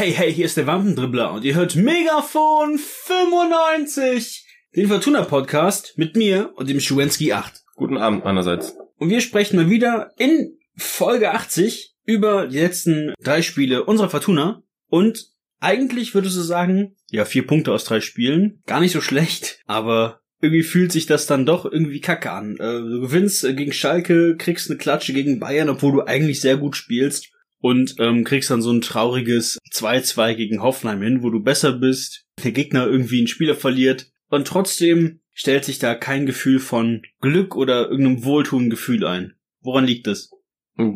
Hey, hey, hier ist der Wampendribbler und ihr hört Megafon 95, den Fortuna Podcast mit mir und dem Schuwenski 8. Guten Abend meinerseits. Und wir sprechen mal wieder in Folge 80 über die letzten drei Spiele unserer Fortuna und eigentlich würdest du sagen, ja, vier Punkte aus drei Spielen, gar nicht so schlecht, aber irgendwie fühlt sich das dann doch irgendwie kacke an. Äh, du gewinnst gegen Schalke, kriegst eine Klatsche gegen Bayern, obwohl du eigentlich sehr gut spielst und ähm, kriegst dann so ein trauriges 2-2 gegen Hoffenheim hin, wo du besser bist, der Gegner irgendwie einen Spieler verliert und trotzdem stellt sich da kein Gefühl von Glück oder irgendeinem wohltuenden Gefühl ein. Woran liegt das?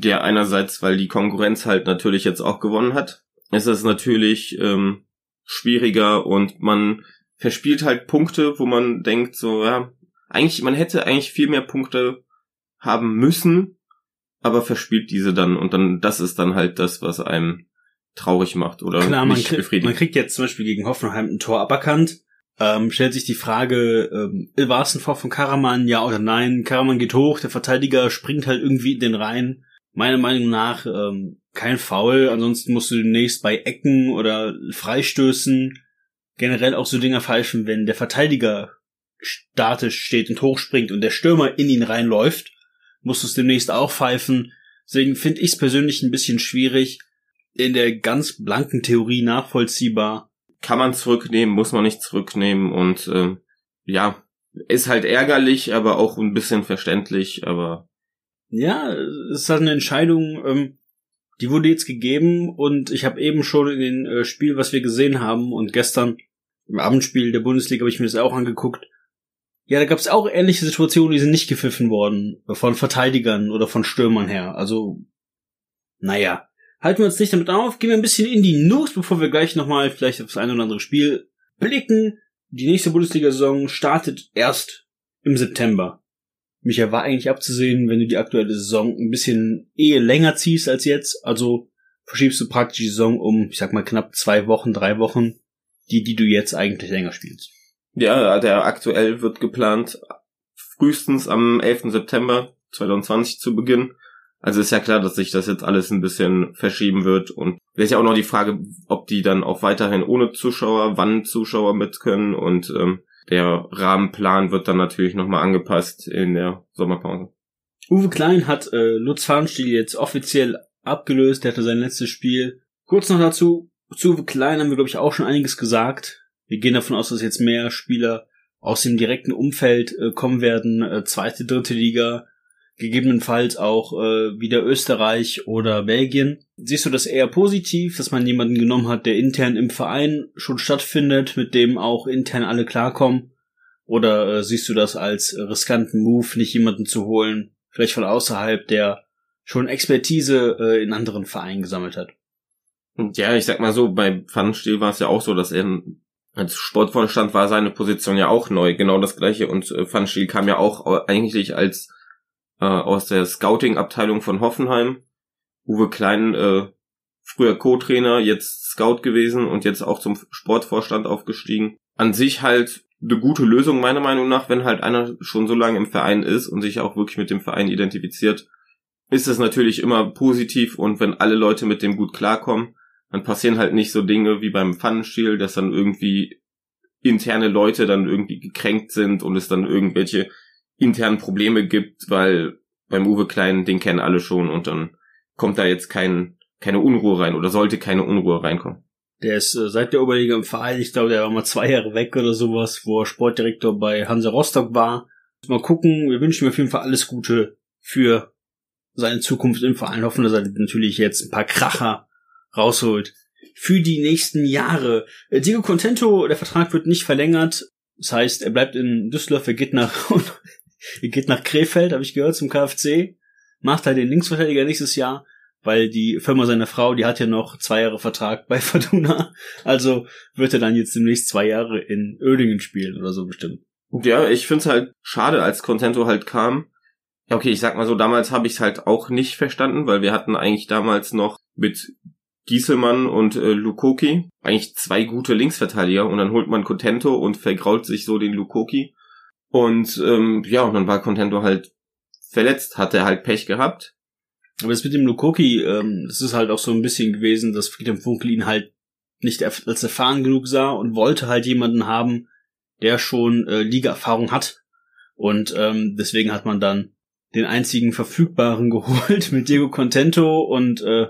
Ja, einerseits, weil die Konkurrenz halt natürlich jetzt auch gewonnen hat. Es ist natürlich ähm, schwieriger und man verspielt halt Punkte, wo man denkt, so, ja, eigentlich, man hätte eigentlich viel mehr Punkte haben müssen, aber verspielt diese dann und dann, das ist dann halt das, was einem traurig macht oder Klar, man, nicht krieg, befriedigt. man kriegt jetzt zum Beispiel gegen Hoffenheim ein Tor aberkannt. Ähm, stellt sich die Frage, ähm, war es ein Vor von Karaman, ja oder nein? Karaman geht hoch, der Verteidiger springt halt irgendwie in den Reihen. Meiner Meinung nach ähm, kein Foul, ansonsten musst du demnächst bei Ecken oder Freistößen generell auch so Dinger pfeifen, wenn der Verteidiger statisch steht und hochspringt und der Stürmer in ihn reinläuft musst du es demnächst auch pfeifen. Deswegen finde ich es persönlich ein bisschen schwierig. In der ganz blanken Theorie nachvollziehbar. Kann man zurücknehmen, muss man nicht zurücknehmen und ähm, ja, ist halt ärgerlich, aber auch ein bisschen verständlich, aber Ja, es ist halt eine Entscheidung, ähm, die wurde jetzt gegeben und ich habe eben schon in dem äh, Spiel, was wir gesehen haben und gestern im Abendspiel der Bundesliga habe ich mir das auch angeguckt, ja, da gab es auch ähnliche Situationen, die sind nicht gepfiffen worden. Von Verteidigern oder von Stürmern her. Also, naja. Halten wir uns nicht damit auf, gehen wir ein bisschen in die News, bevor wir gleich nochmal vielleicht auf das eine oder andere Spiel blicken. Die nächste Bundesliga-Saison startet erst im September. Micha war eigentlich abzusehen, wenn du die aktuelle Saison ein bisschen eher länger ziehst als jetzt. Also verschiebst du praktisch die Saison um, ich sag mal, knapp zwei Wochen, drei Wochen, die, die du jetzt eigentlich länger spielst. Ja, der aktuell wird geplant, frühestens am 11. September 2020 zu beginnen. Also ist ja klar, dass sich das jetzt alles ein bisschen verschieben wird und wäre ja auch noch die Frage, ob die dann auch weiterhin ohne Zuschauer, wann Zuschauer mit können und ähm, der Rahmenplan wird dann natürlich nochmal angepasst in der Sommerpause. Uwe Klein hat äh, Lutz Farnstiel jetzt offiziell abgelöst, der hatte sein letztes Spiel. Kurz noch dazu, zu Uwe Klein haben wir glaube ich auch schon einiges gesagt. Wir gehen davon aus, dass jetzt mehr Spieler aus dem direkten Umfeld äh, kommen werden, äh, zweite, dritte Liga, gegebenenfalls auch äh, wieder Österreich oder Belgien. Siehst du das eher positiv, dass man jemanden genommen hat, der intern im Verein schon stattfindet, mit dem auch intern alle klarkommen? Oder äh, siehst du das als riskanten Move, nicht jemanden zu holen, vielleicht von außerhalb, der schon Expertise äh, in anderen Vereinen gesammelt hat? Ja, ich sag mal so, bei Pfannenstiel war es ja auch so, dass er als Sportvorstand war seine Position ja auch neu, genau das gleiche. Und äh, Van Stiel kam ja auch eigentlich als äh, aus der Scouting-Abteilung von Hoffenheim. Uwe Klein, äh, früher Co-Trainer, jetzt Scout gewesen und jetzt auch zum Sportvorstand aufgestiegen. An sich halt eine gute Lösung meiner Meinung nach, wenn halt einer schon so lange im Verein ist und sich auch wirklich mit dem Verein identifiziert, ist es natürlich immer positiv und wenn alle Leute mit dem gut klarkommen, dann passieren halt nicht so Dinge wie beim Pfannenstiel, dass dann irgendwie interne Leute dann irgendwie gekränkt sind und es dann irgendwelche internen Probleme gibt, weil beim Uwe Klein, den kennen alle schon und dann kommt da jetzt kein, keine Unruhe rein oder sollte keine Unruhe reinkommen. Der ist äh, seit der Oberliga im Verein, ich glaube, der war mal zwei Jahre weg oder sowas, wo er Sportdirektor bei Hansa Rostock war. Mal gucken, wir wünschen ihm auf jeden Fall alles Gute für seine Zukunft im Verein. Hoffen, dass er natürlich jetzt ein paar Kracher rausholt für die nächsten Jahre. Äh, Diego Contento, der Vertrag wird nicht verlängert. Das heißt, er bleibt in Düsseldorf, er geht nach, er geht nach Krefeld, habe ich gehört, zum KfC. Macht halt den Linksverteidiger nächstes Jahr, weil die Firma seiner Frau, die hat ja noch zwei Jahre Vertrag bei Fortuna. Also wird er dann jetzt demnächst zwei Jahre in Oerdingen spielen oder so bestimmt. Ja, ich find's halt schade, als Contento halt kam. Ja, okay, ich sag mal so, damals habe ich es halt auch nicht verstanden, weil wir hatten eigentlich damals noch mit Gieselmann und äh, Lukoki, eigentlich zwei gute Linksverteidiger und dann holt man Contento und vergrault sich so den Lukoki. Und ähm, ja, und dann war Contento halt verletzt, hat er halt Pech gehabt. Aber das mit dem Lukoki, ähm, das ist halt auch so ein bisschen gewesen, dass Friedhelm Funkel ihn halt nicht als erfahren genug sah und wollte halt jemanden haben, der schon äh, Liga-Erfahrung hat. Und ähm, deswegen hat man dann den einzigen verfügbaren geholt mit Diego Contento und äh,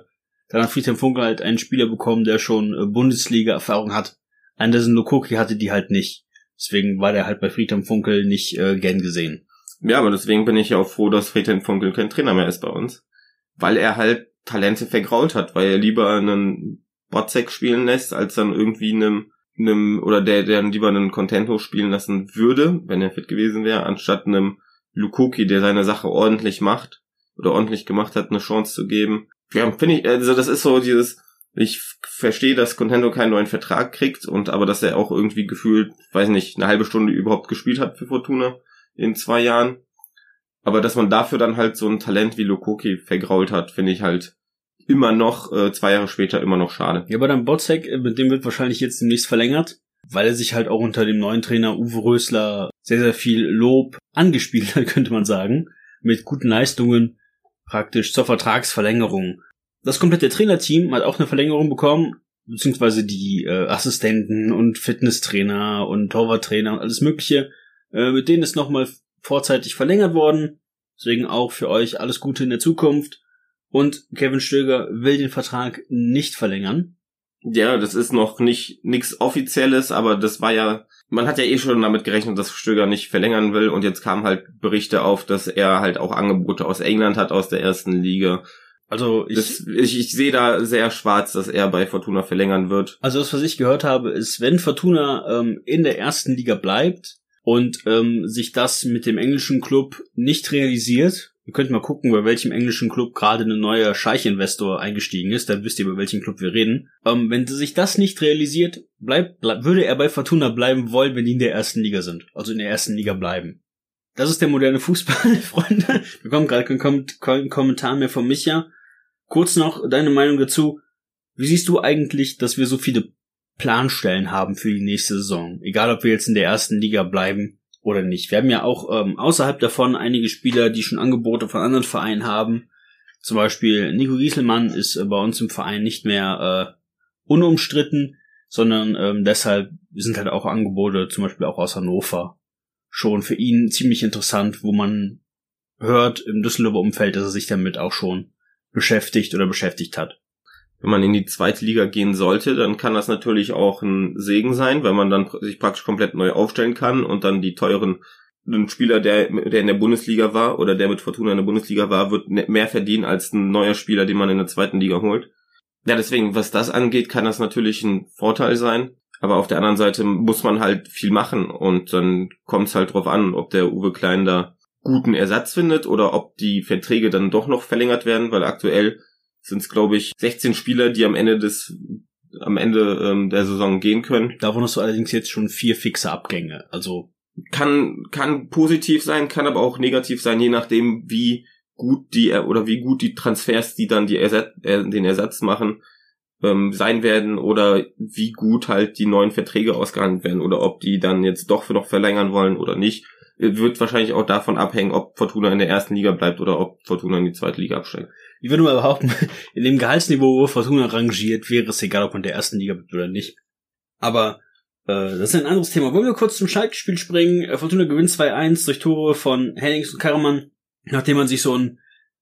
dann hat Friedhelm Funkel halt einen Spieler bekommen, der schon äh, Bundesliga-Erfahrung hat. Anderson Lukoki hatte die halt nicht. Deswegen war der halt bei Friedhelm Funkel nicht äh, gern gesehen. Ja, aber deswegen bin ich ja auch froh, dass Friedhelm Funkel kein Trainer mehr ist bei uns. Weil er halt Talente vergrault hat, weil er lieber einen Botzek spielen lässt, als dann irgendwie einem, einem oder der, der lieber einen Contento spielen lassen würde, wenn er fit gewesen wäre, anstatt einem Lukoki, der seine Sache ordentlich macht oder ordentlich gemacht hat, eine Chance zu geben. Ja, finde ich, also das ist so dieses, ich verstehe, dass Contento keinen neuen Vertrag kriegt und aber dass er auch irgendwie gefühlt, weiß nicht, eine halbe Stunde überhaupt gespielt hat für Fortuna in zwei Jahren. Aber dass man dafür dann halt so ein Talent wie Lukoki vergrault hat, finde ich halt immer noch, äh, zwei Jahre später immer noch schade. Ja, aber dann Botzek, äh, mit dem wird wahrscheinlich jetzt demnächst verlängert, weil er sich halt auch unter dem neuen Trainer Uwe Rösler sehr, sehr viel Lob angespielt hat, könnte man sagen. Mit guten Leistungen praktisch zur Vertragsverlängerung. Das komplette Trainerteam hat auch eine Verlängerung bekommen, beziehungsweise die äh, Assistenten und Fitnesstrainer und Torwarttrainer und alles mögliche. Äh, mit denen ist nochmal vorzeitig verlängert worden. Deswegen auch für euch alles Gute in der Zukunft. Und Kevin Stöger will den Vertrag nicht verlängern. Ja, das ist noch nicht nichts Offizielles, aber das war ja, man hat ja eh schon damit gerechnet, dass Stöger nicht verlängern will und jetzt kamen halt Berichte auf, dass er halt auch Angebote aus England hat, aus der ersten Liga. Also ich, das, ich, ich sehe da sehr schwarz, dass er bei Fortuna verlängern wird. Also das, was ich gehört habe, ist, wenn Fortuna ähm, in der ersten Liga bleibt und ähm, sich das mit dem englischen Club nicht realisiert, Ihr könnt mal gucken, bei welchem englischen Club gerade ein neuer Scheich-Investor eingestiegen ist, dann wisst ihr, über welchen Club wir reden. Ähm, wenn sich das nicht realisiert, bleibt, bleib, würde er bei Fortuna bleiben wollen, wenn die in der ersten Liga sind. Also in der ersten Liga bleiben. Das ist der moderne Fußball, Freunde. Wir bekommen gerade keinen Kommentar mehr von Micha. Kurz noch deine Meinung dazu. Wie siehst du eigentlich, dass wir so viele Planstellen haben für die nächste Saison? Egal, ob wir jetzt in der ersten Liga bleiben oder nicht. Wir haben ja auch ähm, außerhalb davon einige Spieler, die schon Angebote von anderen Vereinen haben. Zum Beispiel Nico Gieselmann ist äh, bei uns im Verein nicht mehr äh, unumstritten, sondern ähm, deshalb sind halt auch Angebote, zum Beispiel auch aus Hannover, schon für ihn ziemlich interessant, wo man hört im Düsseldorfer Umfeld, dass er sich damit auch schon beschäftigt oder beschäftigt hat wenn man in die zweite Liga gehen sollte, dann kann das natürlich auch ein Segen sein, weil man dann sich praktisch komplett neu aufstellen kann und dann die teuren ein Spieler, der, der in der Bundesliga war oder der mit Fortuna in der Bundesliga war, wird ne, mehr verdienen als ein neuer Spieler, den man in der zweiten Liga holt. Ja, deswegen, was das angeht, kann das natürlich ein Vorteil sein. Aber auf der anderen Seite muss man halt viel machen und dann kommt es halt drauf an, ob der Uwe Klein da guten Ersatz findet oder ob die Verträge dann doch noch verlängert werden, weil aktuell sind es, glaube ich, 16 Spieler, die am Ende des am Ende ähm, der Saison gehen können. Davon hast du allerdings jetzt schon vier fixe Abgänge. Also kann kann positiv sein, kann aber auch negativ sein, je nachdem wie gut die oder wie gut die Transfers, die dann die Ersatz, äh, den Ersatz machen, ähm, sein werden oder wie gut halt die neuen Verträge ausgehandelt werden oder ob die dann jetzt doch für noch verlängern wollen oder nicht. Wird wahrscheinlich auch davon abhängen, ob Fortuna in der ersten Liga bleibt oder ob Fortuna in die zweite Liga absteigt ich würde mal behaupten, in dem Gehaltsniveau, wo Fortuna rangiert, wäre es egal, ob man der ersten Liga bleibt oder nicht. Aber äh, das ist ein anderes Thema. Wollen wir kurz zum Schalke-Spiel springen? Äh, Fortuna gewinnt 2-1 durch Tore von Hennings und Karaman, nachdem man sich so ein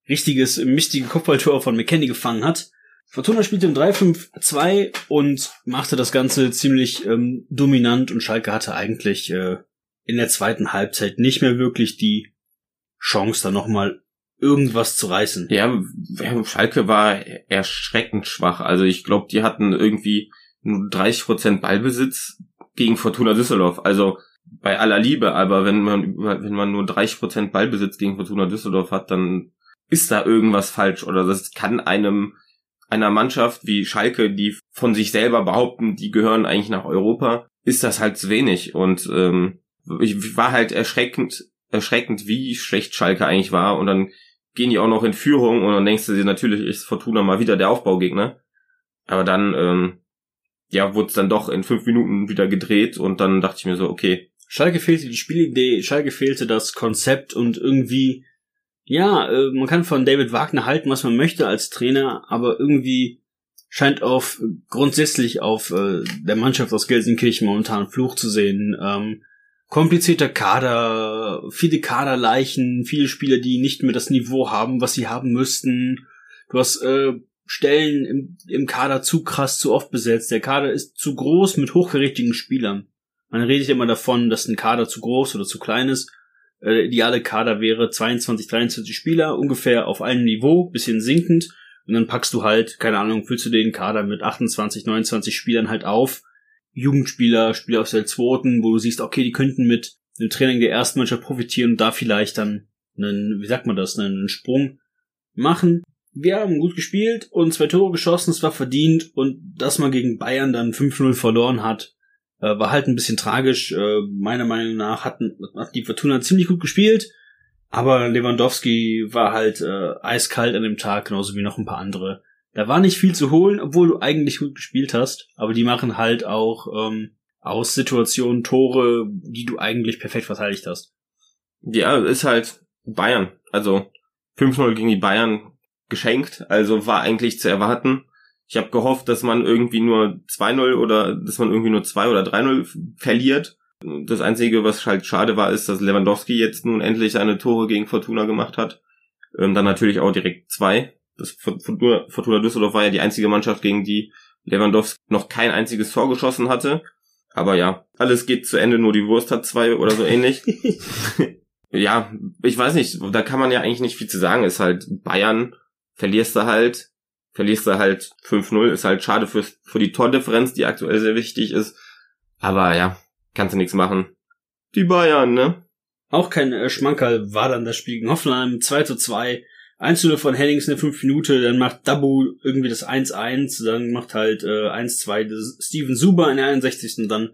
richtiges, mistiges Kopfballtor von McKenny gefangen hat. Fortuna spielte im 3-5-2 und machte das Ganze ziemlich ähm, dominant und Schalke hatte eigentlich äh, in der zweiten Halbzeit nicht mehr wirklich die Chance, da nochmal irgendwas zu reißen. Ja, Schalke war erschreckend schwach. Also ich glaube, die hatten irgendwie nur 30 Prozent Ballbesitz gegen Fortuna Düsseldorf. Also bei aller Liebe, aber wenn man wenn man nur 30 Prozent Ballbesitz gegen Fortuna Düsseldorf hat, dann ist da irgendwas falsch oder das kann einem einer Mannschaft wie Schalke, die von sich selber behaupten, die gehören eigentlich nach Europa, ist das halt zu wenig und ähm, ich war halt erschreckend erschreckend, wie schlecht Schalke eigentlich war und dann gehen die auch noch in Führung und dann denkst du dir, natürlich ist Fortuna mal wieder der Aufbaugegner. Aber dann, ähm, ja, wurde es dann doch in fünf Minuten wieder gedreht und dann dachte ich mir so, okay. Schalke fehlte die Spielidee, Schalke fehlte das Konzept und irgendwie, ja, äh, man kann von David Wagner halten, was man möchte als Trainer, aber irgendwie scheint auf grundsätzlich auf äh, der Mannschaft aus Gelsenkirchen momentan Fluch zu sehen. Ähm, komplizierter Kader, viele Kaderleichen, viele Spieler, die nicht mehr das Niveau haben, was sie haben müssten. Du hast äh, Stellen im, im Kader zu krass, zu oft besetzt. Der Kader ist zu groß mit hochkarätigen Spielern. Man redet immer davon, dass ein Kader zu groß oder zu klein ist. Äh, der ideale Kader wäre 22, 23 Spieler, ungefähr auf einem Niveau, bisschen sinkend. Und dann packst du halt, keine Ahnung, füllst du den Kader mit 28, 29 Spielern halt auf. Jugendspieler, Spieler aus der zweiten, wo du siehst, okay, die könnten mit dem Training der ersten Mannschaft profitieren und da vielleicht dann einen, wie sagt man das, einen Sprung machen. Wir haben gut gespielt und zwei Tore geschossen, es war verdient und dass man gegen Bayern dann 5-0 verloren hat, äh, war halt ein bisschen tragisch. Äh, meiner Meinung nach hatten, hat die Fortuna ziemlich gut gespielt, aber Lewandowski war halt äh, eiskalt an dem Tag, genauso wie noch ein paar andere. Da war nicht viel zu holen, obwohl du eigentlich gut gespielt hast, aber die machen halt auch ähm, aus Situationen Tore, die du eigentlich perfekt verteidigt hast. Ja, ist halt Bayern. Also 5-0 gegen die Bayern geschenkt, also war eigentlich zu erwarten. Ich habe gehofft, dass man irgendwie nur 2-0 oder dass man irgendwie nur 2 oder 3-0 verliert. Das Einzige, was halt schade war, ist, dass Lewandowski jetzt nun endlich seine Tore gegen Fortuna gemacht hat. Ähm, dann natürlich auch direkt zwei. Das Fortuna, Fortuna Düsseldorf war ja die einzige Mannschaft, gegen die Lewandowski noch kein einziges Tor geschossen hatte. Aber ja, alles geht zu Ende, nur die Wurst hat zwei oder so ähnlich. ja, ich weiß nicht, da kann man ja eigentlich nicht viel zu sagen. Ist halt Bayern, verlierst du halt, verlierst du halt 5-0, ist halt schade für, für die Tordifferenz, die aktuell sehr wichtig ist. Aber ja, kannst du nichts machen. Die Bayern, ne? Auch kein äh, Schmankerl war dann das Spiel gegen Hoffenheim 2 zu 2. 1 0 von Hennings in der 5 Minute, dann macht Dabu irgendwie das 1-1, dann macht halt äh, 1-2 Steven Suber in der 61. Und dann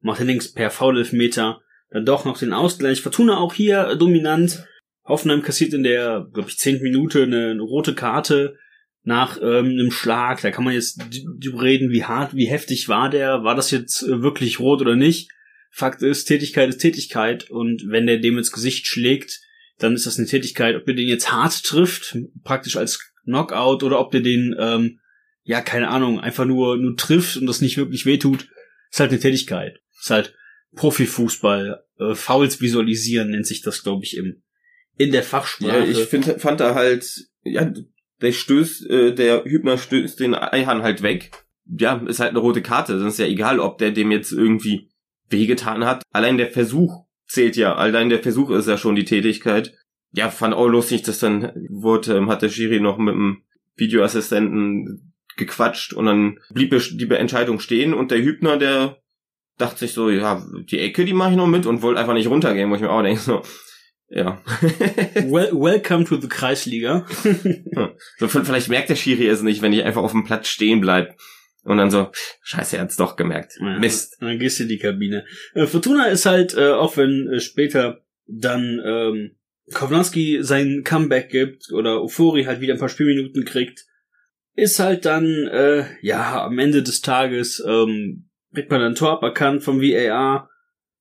macht Hennings per Foul-Elfmeter dann doch noch den Ausgleich. Fortuna auch hier äh, dominant. Hoffenheim kassiert in der, glaube ich, 10. Minute eine, eine rote Karte nach ähm, einem Schlag. Da kann man jetzt reden, wie hart, wie heftig war der, war das jetzt äh, wirklich rot oder nicht. Fakt ist, Tätigkeit ist Tätigkeit und wenn der dem ins Gesicht schlägt, dann ist das eine Tätigkeit, ob der den jetzt hart trifft, praktisch als Knockout, oder ob der den, ähm, ja, keine Ahnung, einfach nur, nur trifft und das nicht wirklich wehtut, ist halt eine Tätigkeit. Ist halt Profifußball, äh, Fouls visualisieren nennt sich das, glaube ich, im, in der Fachsprache. Ja, ich find, fand da halt, ja, der stößt, äh, der Hübner stößt den Eihahn halt weg. Ja, ist halt eine rote Karte. Das ist ja egal, ob der dem jetzt irgendwie wehgetan hat. Allein der Versuch zählt ja. Allein der Versuch ist ja schon die Tätigkeit. Ja, fand auch lustig, dass dann wurde, ähm, hat der Schiri noch mit dem Videoassistenten gequatscht und dann blieb die Entscheidung stehen und der Hübner, der dachte sich so, ja, die Ecke, die mache ich noch mit und wollte einfach nicht runtergehen, wo ich mir auch denke, so, ja. well, welcome to the Kreisliga. so, vielleicht merkt der Schiri es nicht, wenn ich einfach auf dem Platz stehen bleib. Und dann so, scheiße, er hat's doch gemerkt. Ja, Mist. Dann gehst du in die Kabine. Äh, Fortuna ist halt, äh, auch wenn äh, später dann ähm, Kovnowski sein Comeback gibt oder Ufori halt wieder ein paar Spielminuten kriegt, ist halt dann, äh, ja, am Ende des Tages ähm, kriegt man ein Tor aberkannt vom VAR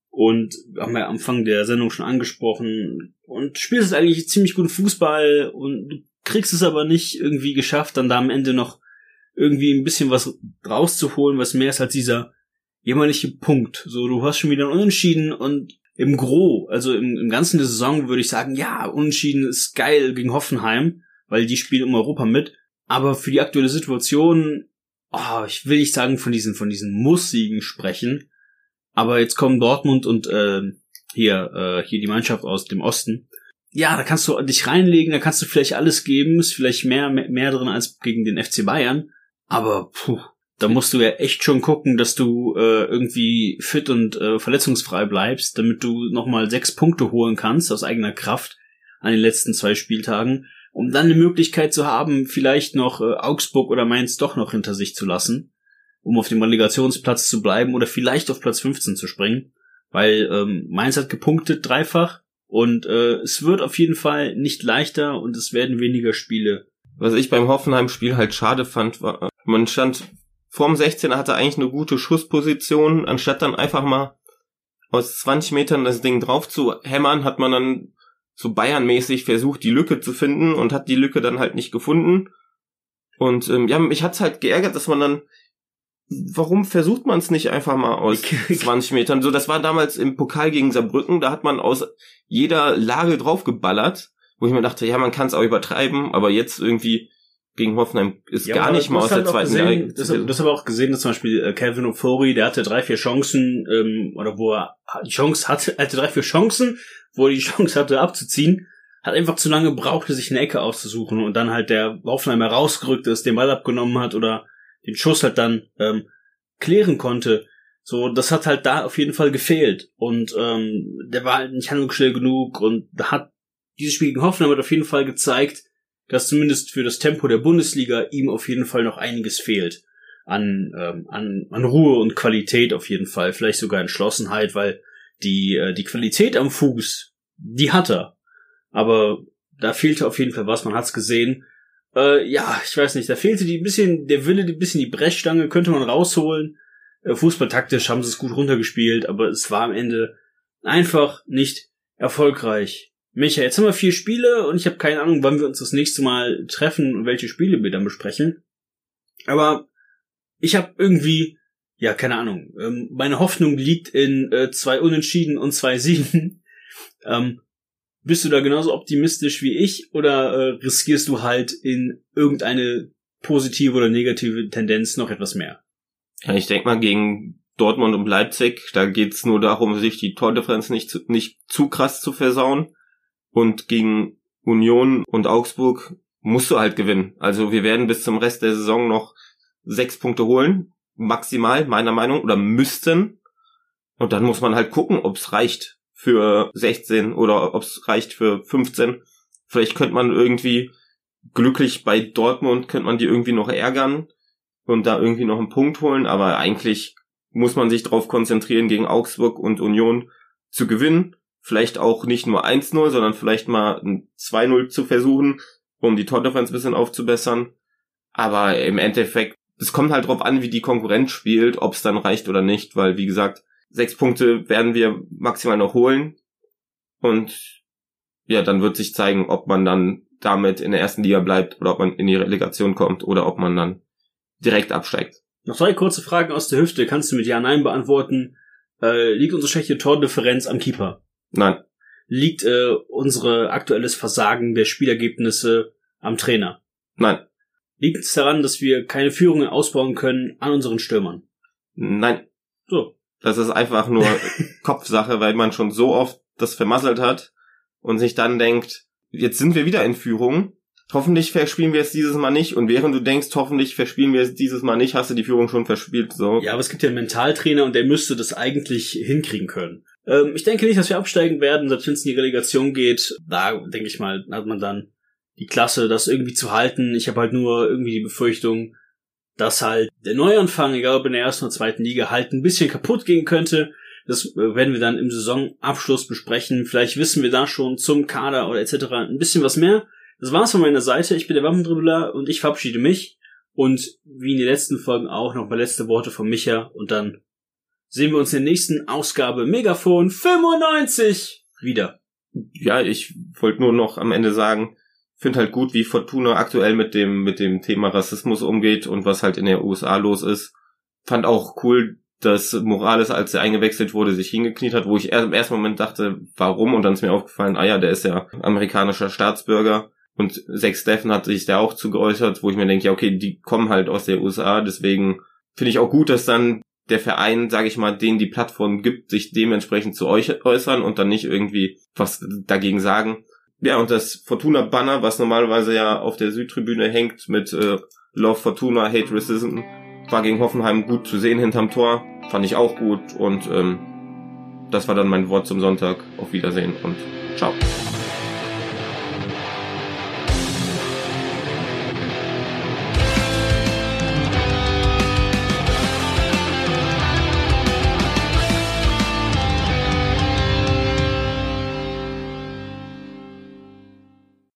und haben wir am Anfang der Sendung schon angesprochen und spielst eigentlich ziemlich guten Fußball und kriegst es aber nicht irgendwie geschafft, dann da am Ende noch irgendwie ein bisschen was rauszuholen, was mehr ist als dieser jämmerliche Punkt. So, du hast schon wieder einen Unentschieden und im Gro, also im, im ganzen der Saison würde ich sagen, ja, Unentschieden ist geil gegen Hoffenheim, weil die spielen um Europa mit. Aber für die aktuelle Situation, oh, ich will nicht sagen von diesen, von diesen Muss-Siegen sprechen, aber jetzt kommen Dortmund und äh, hier, äh, hier die Mannschaft aus dem Osten. Ja, da kannst du dich reinlegen, da kannst du vielleicht alles geben, ist vielleicht mehr, mehr, mehr drin als gegen den FC Bayern. Aber puh, da musst du ja echt schon gucken, dass du äh, irgendwie fit und äh, verletzungsfrei bleibst, damit du nochmal sechs Punkte holen kannst aus eigener Kraft an den letzten zwei Spieltagen, um dann eine Möglichkeit zu haben, vielleicht noch äh, Augsburg oder Mainz doch noch hinter sich zu lassen um auf dem Relegationsplatz zu bleiben oder vielleicht auf Platz 15 zu springen. Weil ähm, Mainz hat gepunktet dreifach und äh, es wird auf jeden Fall nicht leichter und es werden weniger Spiele. Was ich beim Hoffenheim-Spiel halt schade fand, war, man stand vorm 16er, hatte eigentlich eine gute Schussposition, anstatt dann einfach mal aus 20 Metern das Ding drauf zu hämmern, hat man dann so Bayern-mäßig versucht, die Lücke zu finden und hat die Lücke dann halt nicht gefunden Und ähm, ja, mich hat's halt geärgert, dass man dann warum versucht man es nicht einfach mal aus 20 Metern? So, das war damals im Pokal gegen Saarbrücken, da hat man aus jeder Lage draufgeballert, wo ich mir dachte, ja, man kann es auch übertreiben, aber jetzt irgendwie gegen Hoffenheim ist ja, gar nicht mal aus der halt zweiten Lage. Das, das habe ich auch gesehen, dass zum Beispiel äh, Kevin Ofori, der hatte drei, vier Chancen, ähm, oder wo er die Chance hatte, hatte drei, vier Chancen, wo er die Chance hatte abzuziehen, hat einfach zu lange gebraucht, sich eine Ecke auszusuchen und dann halt der Hoffenheimer rausgerückt ist, den Ball abgenommen hat oder den Schuss halt dann ähm, klären konnte. So, das hat halt da auf jeden Fall gefehlt. Und ähm, der war halt nicht handlungsschnell genug und da hat dieses Spiel gegen Hoffenheim hat auf jeden Fall gezeigt, dass zumindest für das Tempo der Bundesliga ihm auf jeden Fall noch einiges fehlt. An, ähm, an, an Ruhe und Qualität auf jeden Fall. Vielleicht sogar Entschlossenheit, weil die, äh, die Qualität am Fuß, die hat er. Aber da fehlte auf jeden Fall was, man hat's gesehen. Äh, ja, ich weiß nicht, da fehlte die bisschen, der Wille, die bisschen die Brechstange könnte man rausholen. Äh, Fußballtaktisch haben sie es gut runtergespielt, aber es war am Ende einfach nicht erfolgreich. Micha, jetzt haben wir vier Spiele und ich habe keine Ahnung, wann wir uns das nächste Mal treffen und welche Spiele wir dann besprechen. Aber ich habe irgendwie, ja, keine Ahnung, ähm, meine Hoffnung liegt in äh, zwei Unentschieden und zwei Siegen. ähm, bist du da genauso optimistisch wie ich oder äh, riskierst du halt in irgendeine positive oder negative Tendenz noch etwas mehr? Ja, ich denke mal gegen Dortmund und Leipzig, da geht's nur darum, sich die Tordifferenz nicht nicht zu krass zu versauen. Und gegen Union und Augsburg musst du halt gewinnen. Also wir werden bis zum Rest der Saison noch sechs Punkte holen, maximal, meiner Meinung, oder müssten. Und dann muss man halt gucken, ob's reicht für 16 oder ob es reicht für 15. Vielleicht könnte man irgendwie glücklich bei Dortmund könnte man die irgendwie noch ärgern und da irgendwie noch einen Punkt holen, aber eigentlich muss man sich darauf konzentrieren, gegen Augsburg und Union zu gewinnen. Vielleicht auch nicht nur 1-0, sondern vielleicht mal ein 2-0 zu versuchen, um die Tordifferenz ein bisschen aufzubessern. Aber im Endeffekt, es kommt halt drauf an, wie die Konkurrenz spielt, ob es dann reicht oder nicht, weil wie gesagt, Sechs Punkte werden wir maximal noch holen. Und ja, dann wird sich zeigen, ob man dann damit in der ersten Liga bleibt oder ob man in die Relegation kommt oder ob man dann direkt absteigt. Noch zwei kurze Fragen aus der Hüfte. Kannst du mit Ja, Nein beantworten? Äh, liegt unsere schlechte Tordifferenz am Keeper? Nein. Liegt äh, unsere aktuelles Versagen der Spielergebnisse am Trainer? Nein. Liegt es daran, dass wir keine Führungen ausbauen können an unseren Stürmern? Nein. So, das ist einfach nur Kopfsache, weil man schon so oft das vermasselt hat und sich dann denkt, jetzt sind wir wieder in Führung. Hoffentlich verspielen wir es dieses Mal nicht. Und während du denkst, hoffentlich verspielen wir es dieses Mal nicht, hast du die Führung schon verspielt. So. Ja, aber es gibt ja einen Mentaltrainer und der müsste das eigentlich hinkriegen können. Ähm, ich denke nicht, dass wir absteigen werden, selbst wenn es in die Relegation geht. Da denke ich mal, hat man dann die Klasse, das irgendwie zu halten. Ich habe halt nur irgendwie die Befürchtung, dass halt der Neuanfang, egal ob in der ersten oder zweiten Liga, halt ein bisschen kaputt gehen könnte. Das äh, werden wir dann im Saisonabschluss besprechen. Vielleicht wissen wir da schon zum Kader oder etc. ein bisschen was mehr. Das war's von meiner Seite. Ich bin der Waffendribbler und ich verabschiede mich. Und wie in den letzten Folgen auch noch mal letzte Worte von Micha. Und dann sehen wir uns in der nächsten Ausgabe Megafon 95 wieder. Ja, ich wollte nur noch am Ende sagen, finde halt gut, wie Fortuna aktuell mit dem, mit dem Thema Rassismus umgeht und was halt in der USA los ist. Fand auch cool, dass Morales, als er eingewechselt wurde, sich hingekniet hat, wo ich im ersten Moment dachte, warum? Und dann ist mir aufgefallen, ah ja, der ist ja amerikanischer Staatsbürger. Und Zack Steffen hat sich da auch zu geäußert, wo ich mir denke, ja, okay, die kommen halt aus der USA, deswegen finde ich auch gut, dass dann der Verein, sage ich mal, denen die Plattform gibt, sich dementsprechend zu euch äußern und dann nicht irgendwie was dagegen sagen. Ja, und das Fortuna-Banner, was normalerweise ja auf der Südtribüne hängt mit äh, Love Fortuna, Hate Racism, war gegen Hoffenheim gut zu sehen hinterm Tor. Fand ich auch gut und ähm, das war dann mein Wort zum Sonntag. Auf Wiedersehen und ciao.